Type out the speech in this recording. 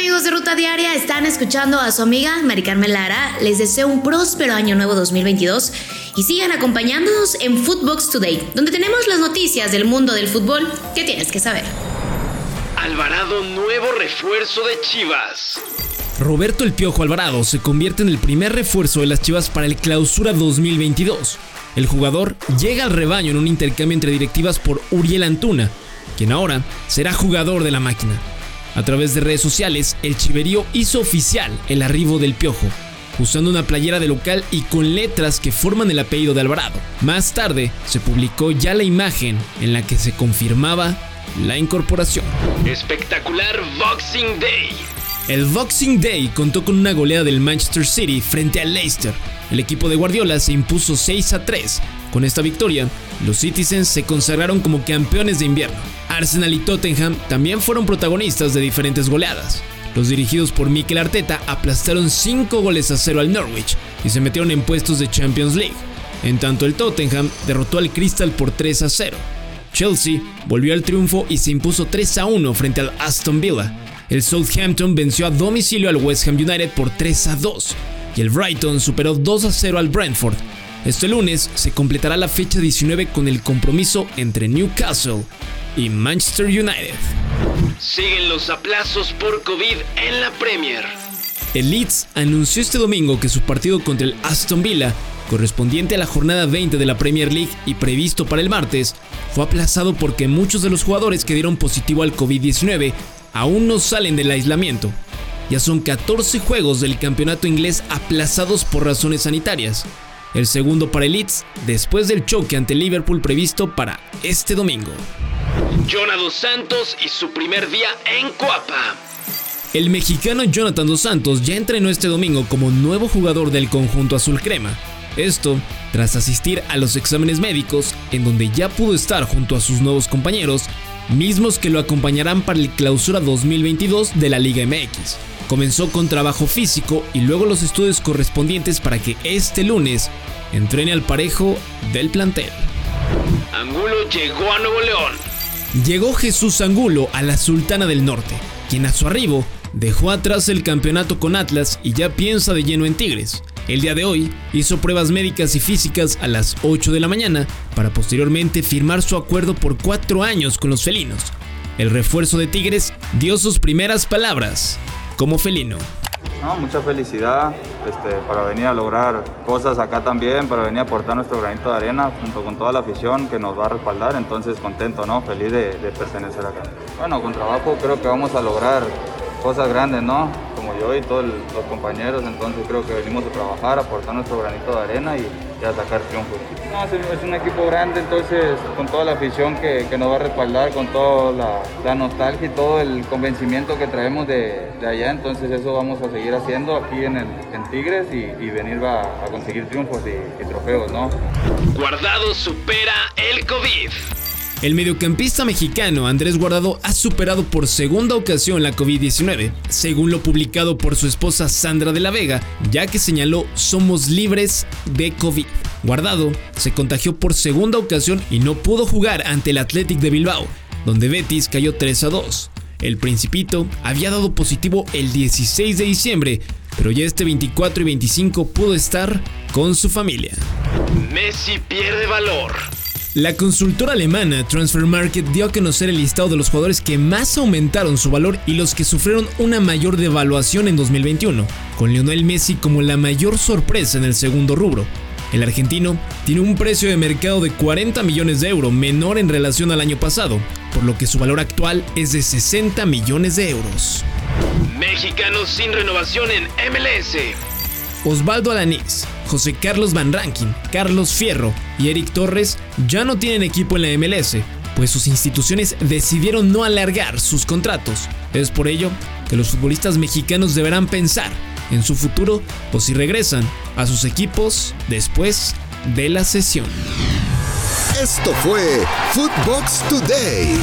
amigos de Ruta Diaria? Están escuchando a su amiga Mari Carmen Lara. Les deseo un próspero año nuevo 2022 y sigan acompañándonos en Footbox Today, donde tenemos las noticias del mundo del fútbol que tienes que saber. Alvarado, nuevo refuerzo de Chivas. Roberto El Piojo Alvarado se convierte en el primer refuerzo de las Chivas para el Clausura 2022. El jugador llega al rebaño en un intercambio entre directivas por Uriel Antuna, quien ahora será jugador de la máquina. A través de redes sociales, el Chiverío hizo oficial el arribo del Piojo, usando una playera de local y con letras que forman el apellido de Alvarado. Más tarde, se publicó ya la imagen en la que se confirmaba la incorporación. Espectacular Boxing Day. El Boxing Day contó con una goleada del Manchester City frente al Leicester. El equipo de Guardiola se impuso 6 a 3. Con esta victoria, los Citizens se consagraron como campeones de invierno. Arsenal y Tottenham también fueron protagonistas de diferentes goleadas. Los dirigidos por Mikel Arteta aplastaron 5 goles a 0 al Norwich y se metieron en puestos de Champions League. En tanto el Tottenham derrotó al Crystal por 3 a 0. Chelsea volvió al triunfo y se impuso 3 a 1 frente al Aston Villa. El Southampton venció a domicilio al West Ham United por 3 a 2 y el Brighton superó 2 a 0 al Brentford. Este lunes se completará la fecha 19 con el compromiso entre Newcastle y Manchester United. Siguen los aplazos por COVID en la Premier. El Leeds anunció este domingo que su partido contra el Aston Villa, correspondiente a la jornada 20 de la Premier League y previsto para el martes, fue aplazado porque muchos de los jugadores que dieron positivo al COVID-19 aún no salen del aislamiento. Ya son 14 juegos del campeonato inglés aplazados por razones sanitarias. El segundo para el Leeds después del choque ante Liverpool previsto para este domingo. Jonathan Santos y su primer día en Coapa. El mexicano Jonathan Dos Santos ya entrenó este domingo como nuevo jugador del conjunto azul crema. Esto tras asistir a los exámenes médicos en donde ya pudo estar junto a sus nuevos compañeros, mismos que lo acompañarán para el clausura 2022 de la Liga MX. Comenzó con trabajo físico y luego los estudios correspondientes para que este lunes entrene al parejo del plantel. Angulo llegó a Nuevo León. Llegó Jesús Angulo a la Sultana del Norte, quien a su arribo dejó atrás el campeonato con Atlas y ya piensa de lleno en Tigres. El día de hoy hizo pruebas médicas y físicas a las 8 de la mañana para posteriormente firmar su acuerdo por cuatro años con los felinos. El refuerzo de Tigres dio sus primeras palabras como felino. No, mucha felicidad este, para venir a lograr cosas acá también, para venir a aportar nuestro granito de arena junto con toda la afición que nos va a respaldar. Entonces contento, ¿no? Feliz de, de pertenecer acá. Bueno, con trabajo creo que vamos a lograr cosas grandes, ¿no? Como yo y todos los compañeros, entonces creo que venimos a trabajar, a aportar nuestro granito de arena y, y a sacar triunfos. No, es, un equipo grande, entonces con toda la afición que, que nos va a respaldar, con toda la, la, nostalgia y todo el convencimiento que traemos de, de, allá, entonces eso vamos a seguir haciendo aquí en, el, en Tigres y, y venir a, a, conseguir triunfos y, y trofeos, ¿no? Guardado supera el COVID. El mediocampista mexicano Andrés Guardado ha superado por segunda ocasión la COVID-19, según lo publicado por su esposa Sandra de la Vega, ya que señaló somos libres de COVID. Guardado se contagió por segunda ocasión y no pudo jugar ante el Athletic de Bilbao, donde Betis cayó 3 a 2. El Principito había dado positivo el 16 de diciembre, pero ya este 24 y 25 pudo estar con su familia. Messi pierde valor. La consultora alemana Transfer Market dio a conocer el listado de los jugadores que más aumentaron su valor y los que sufrieron una mayor devaluación en 2021, con Lionel Messi como la mayor sorpresa en el segundo rubro. El argentino tiene un precio de mercado de 40 millones de euros, menor en relación al año pasado, por lo que su valor actual es de 60 millones de euros. Mexicanos sin renovación en MLS. Osvaldo Alanís, José Carlos Van Rankin, Carlos Fierro y Eric Torres ya no tienen equipo en la MLS, pues sus instituciones decidieron no alargar sus contratos. Es por ello que los futbolistas mexicanos deberán pensar en su futuro o si regresan a sus equipos después de la sesión. Esto fue Footbox Today.